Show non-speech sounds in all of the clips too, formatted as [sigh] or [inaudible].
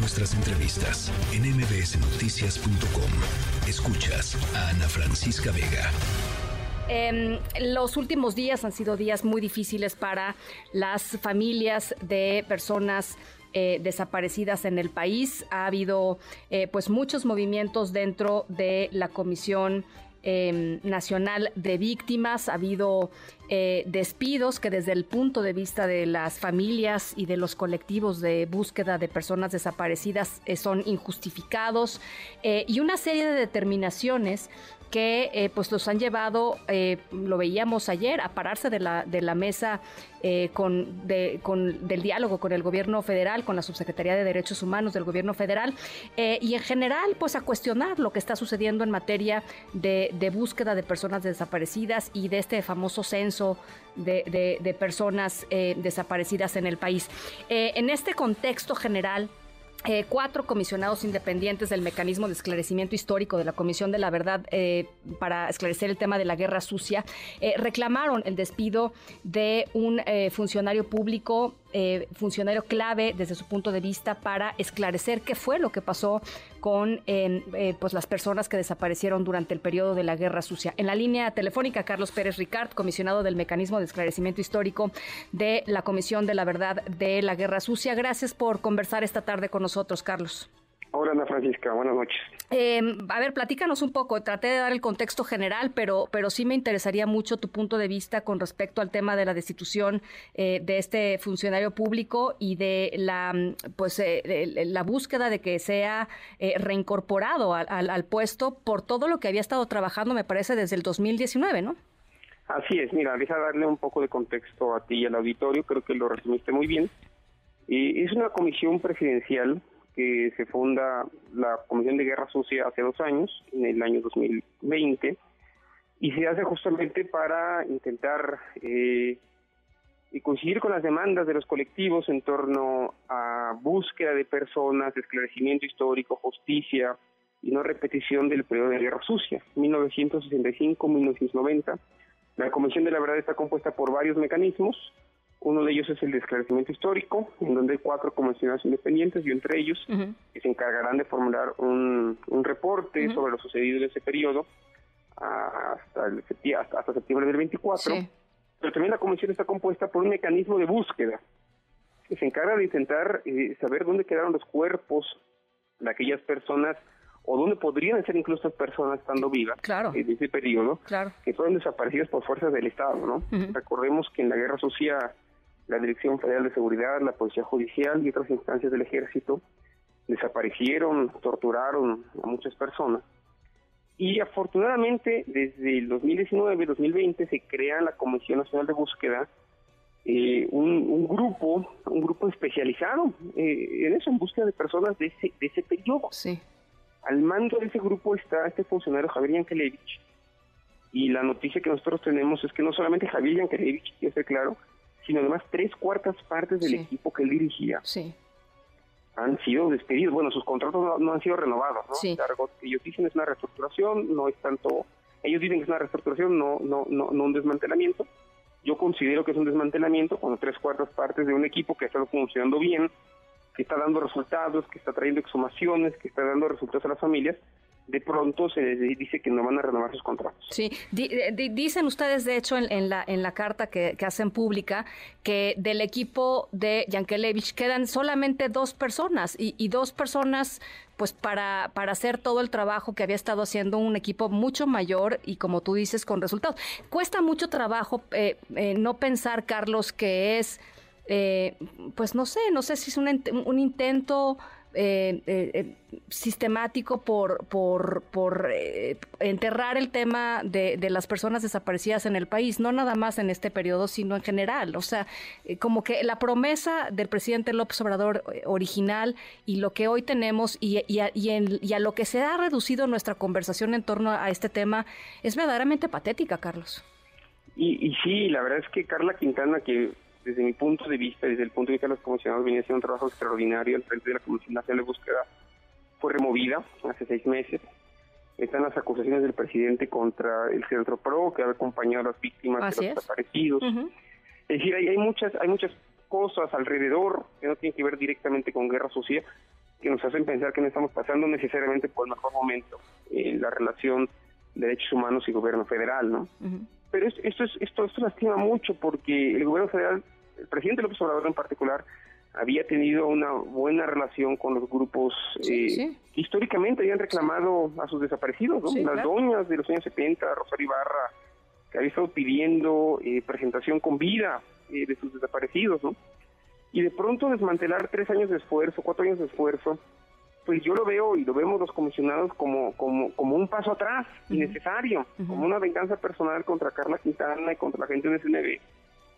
nuestras entrevistas en mbsnoticias.com. Escuchas a Ana Francisca Vega. Em, los últimos días han sido días muy difíciles para las familias de personas eh, desaparecidas en el país. Ha habido eh, pues muchos movimientos dentro de la Comisión Em, nacional de Víctimas. Ha habido eh, despidos que desde el punto de vista de las familias y de los colectivos de búsqueda de personas desaparecidas eh, son injustificados eh, y una serie de determinaciones que eh, pues los han llevado, eh, lo veíamos ayer, a pararse de la, de la mesa eh, con, con, del diálogo con el gobierno federal, con la Subsecretaría de Derechos Humanos del gobierno federal, y en general pues a cuestionar lo que está sucediendo en materia de, de búsqueda de personas desaparecidas y de este famoso censo de, de, de personas desaparecidas en el país. en este contexto general, eh, cuatro comisionados independientes del mecanismo de esclarecimiento histórico de la Comisión de la Verdad eh, para esclarecer el tema de la guerra sucia eh, reclamaron el despido de un funcionario público eh, funcionario clave desde su punto de vista para esclarecer qué fue lo que pasó con eh, pues las personas que desaparecieron durante el periodo de la Guerra Sucia. En la línea telefónica, Carlos Pérez Ricard, comisionado del Mecanismo de Esclarecimiento Histórico de la Comisión de la Verdad de la Guerra Sucia. Gracias por conversar esta tarde con nosotros, Carlos. Hola Ana Francisca, buenas noches. Eh, a ver, platícanos un poco. Traté de dar el contexto general, pero, pero sí me interesaría mucho tu punto de vista con respecto al tema de la destitución eh, de este funcionario público y de la, pues, eh, la búsqueda de que sea eh, reincorporado al, puesto por todo lo que había estado trabajando, me parece, desde el 2019, ¿no? Así es, mira, deja darle un poco de contexto a ti y al auditorio, creo que lo resumiste muy bien. Es una comisión presidencial que se funda la Comisión de Guerra Sucia hace dos años, en el año 2020, y se hace justamente para intentar eh, coincidir con las demandas de los colectivos en torno a búsqueda de personas, esclarecimiento histórico, justicia y no repetición del periodo de guerra sucia, 1965-1990. La Comisión de la Verdad está compuesta por varios mecanismos, uno de ellos es el de esclarecimiento histórico, en donde hay cuatro comisionados independientes y entre ellos uh -huh. que se encargarán de formular un, un reporte uh -huh. sobre lo sucedido en ese periodo hasta, el, hasta, hasta septiembre del 24. Sí. Pero también la comisión está compuesta por un mecanismo de búsqueda que se encarga de intentar eh, saber dónde quedaron los cuerpos de aquellas personas o dónde podrían ser incluso personas estando vivas claro. en ese periodo claro. que fueron desaparecidas por fuerzas del Estado, ¿no? Uh -huh. Recordemos que en la Guerra Sucia la Dirección Federal de Seguridad, la Policía Judicial y otras instancias del Ejército desaparecieron, torturaron a muchas personas. Y afortunadamente, desde el 2019-2020 se crea la Comisión Nacional de Búsqueda, eh, un, un, grupo, un grupo especializado eh, en eso, en búsqueda de personas de ese, de ese periodo. Sí. Al mando de ese grupo está este funcionario Javier Yankelevich. Y la noticia que nosotros tenemos es que no solamente Javier Yankelevich, ya esté claro, sino además tres cuartas partes del sí. equipo que él dirigía sí. han sido despedidos. Bueno, sus contratos no, no han sido renovados, ¿no? Sí. Que ellos dicen es una reestructuración, no es tanto... Ellos dicen que es una reestructuración, no, no, no, no un desmantelamiento. Yo considero que es un desmantelamiento cuando tres cuartas partes de un equipo que ha estado funcionando bien, que está dando resultados, que está trayendo exhumaciones, que está dando resultados a las familias, de pronto se dice que no van a renovar sus contratos. Sí, dicen ustedes, de hecho, en, en, la, en la carta que, que, hacen pública, que del equipo de Yankelevich quedan solamente dos personas y, y, dos personas pues para, para hacer todo el trabajo que había estado haciendo un equipo mucho mayor y como tú dices, con resultados. Cuesta mucho trabajo eh, eh, no pensar, Carlos, que es, eh, pues no sé, no sé si es un, un intento eh, eh, sistemático por, por, eh, enterrar el tema de, las personas desaparecidas en el país, no nada más en este periodo, sino en general. O sea, eh, como que la promesa del presidente López Obrador eh, original y lo que hoy tenemos y, y, a, y, en, y a lo que se ha reducido nuestra conversación en torno a este tema es verdaderamente patética, Carlos. Y, y sí, la verdad es que Carla Quintana, que desde mi punto de vista, desde el punto de vista de los comisionados, venía haciendo un trabajo extraordinario al frente de la Comisión Nacional de Búsqueda. Fue removida hace seis meses. Están las acusaciones del presidente contra el Centro Pro, que ha acompañado a las víctimas Así de los es. desaparecidos. Uh -huh. Es decir, hay, hay, muchas, hay muchas cosas alrededor que no tienen que ver directamente con guerra sucia, que nos hacen pensar que no estamos pasando necesariamente por el mejor momento en la relación derechos humanos y gobierno federal, ¿no? Pero esto, es, esto, esto lastima mucho porque el gobierno federal, el presidente López Obrador en particular, había tenido una buena relación con los grupos eh, que históricamente habían reclamado a sus desaparecidos, ¿no? Las doñas de los años 70, Rosario Ibarra, que había estado pidiendo eh, presentación con vida eh, de sus desaparecidos, ¿no? Y de pronto desmantelar tres años de esfuerzo, cuatro años de esfuerzo, pues yo lo veo y lo vemos los comisionados como, como, como un paso atrás, innecesario, como una venganza personal contra Carla Quintana y contra la gente de SNB,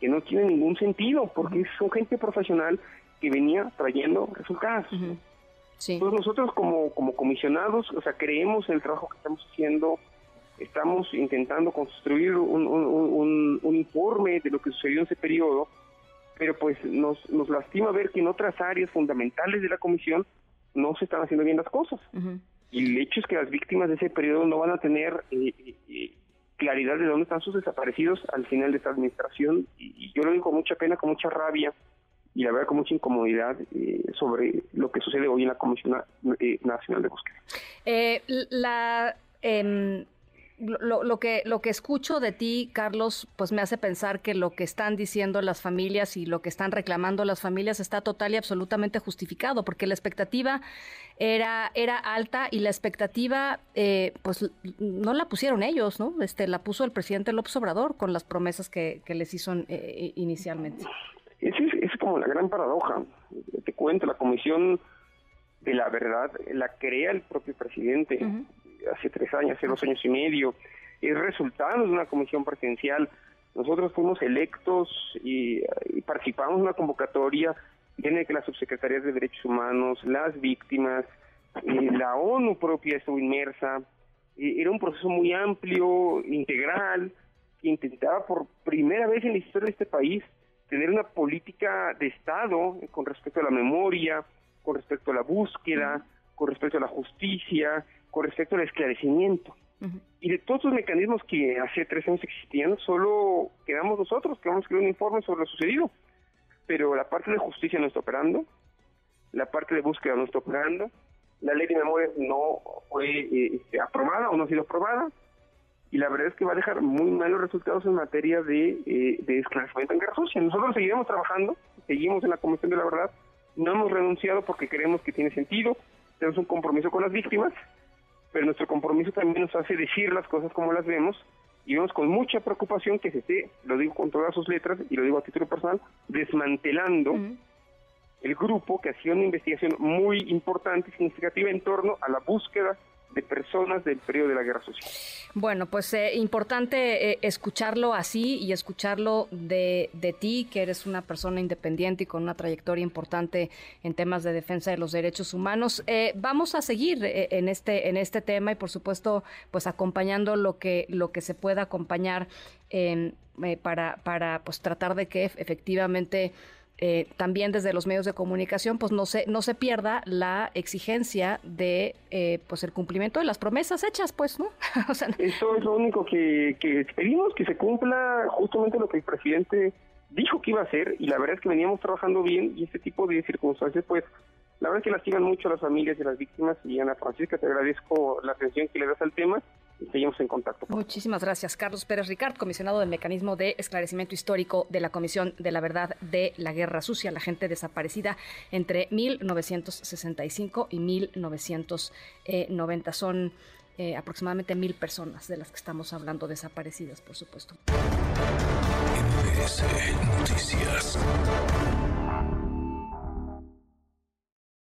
que no tiene ningún sentido, porque son gente profesional que venía trayendo resultados. Entonces nosotros como, como comisionados, o sea, creemos en el trabajo que estamos haciendo, estamos intentando construir un, un, un, informe de lo que sucedió en ese periodo, pero pues nos, nos lastima ver que en otras áreas fundamentales de la comisión no se están haciendo bien las cosas. Y el hecho es que las víctimas de ese periodo no van a tener eh, eh, eh, claridad de dónde están sus desaparecidos al final de esta administración. Y, yo lo digo con mucha pena, con mucha rabia y la verdad con mucha incomodidad sobre lo que sucede hoy en la Comisión Nacional de Búsqueda. la em, lo, lo, que, lo que escucho de ti, Carlos, pues me hace pensar que lo que están diciendo las familias y lo que están reclamando las familias está total y absolutamente justificado, porque la expectativa era, era alta y la expectativa, eh, pues no la pusieron ellos, ¿no? Este, la puso el presidente López Obrador con las promesas que, que les hizo eh, inicialmente. Es, es, como la gran paradoja. Te cuento, la comisión de la verdad la crea el propio presidente hace tres años, hace dos años y medio, es resultado de una comisión presidencial. Nosotros fuimos electos y, participamos en una convocatoria tiene que la Subsecretaría de Derechos Humanos, las víctimas, eh, la ONU propia estuvo inmersa. Eh, era un proceso muy amplio, integral, que intentaba por primera vez en la historia de este país tener una política de Estado con respecto a la memoria, con respecto a la búsqueda, con respecto a la justicia, con respecto al esclarecimiento. Y de todos los mecanismos que hace tres años existían, solo quedamos nosotros, que vamos a escribir un informe sobre lo sucedido. Pero la parte de justicia no está operando, la parte de búsqueda no está operando, la ley de memoria no fue eh, este, aprobada o no ha sido aprobada, y la verdad es que va a dejar muy malos resultados en materia de, eh, de esclarecimiento en guerra sucia. Nosotros seguiremos trabajando, seguimos en la Comisión de la Verdad, no hemos renunciado porque creemos que tiene sentido, tenemos un compromiso con las víctimas, pero nuestro compromiso también nos hace decir las cosas como las vemos y vemos con mucha preocupación que se esté, lo digo con todas sus letras y lo digo a título personal, desmantelando el grupo que hacía una investigación muy importante y significativa en torno a la búsqueda de personas del periodo de la guerra social. Bueno, pues eh, importante eh, escucharlo así y escucharlo de, de, ti, que eres una persona independiente y con una trayectoria importante en temas de defensa de los derechos humanos. Eh, vamos a seguir en este en este tema y por supuesto, pues acompañando lo que lo que se pueda acompañar para para pues tratar de que efectivamente eh, también desde los medios de comunicación, pues no se, no se pierda la exigencia de eh, pues el cumplimiento de las promesas hechas, pues, [laughs] ¿no? Eso es lo único que, que pedimos, que se cumpla justamente lo que el presidente dijo que iba a hacer, y la verdad es que veníamos trabajando bien, y este tipo de circunstancias, pues, la verdad es que lastiman mucho a las familias de las víctimas, y Ana Francisca, te agradezco la atención que le das al tema, seguimos en contacto. Muchísimas gracias. Carlos Pérez Ricard, comisionado del Mecanismo de Esclarecimiento Histórico de la Comisión de la Verdad de la Guerra Sucia, la gente desaparecida entre 1965 y 1990. Son eh, aproximadamente mil personas de las que estamos hablando desaparecidas, por supuesto. Noticias.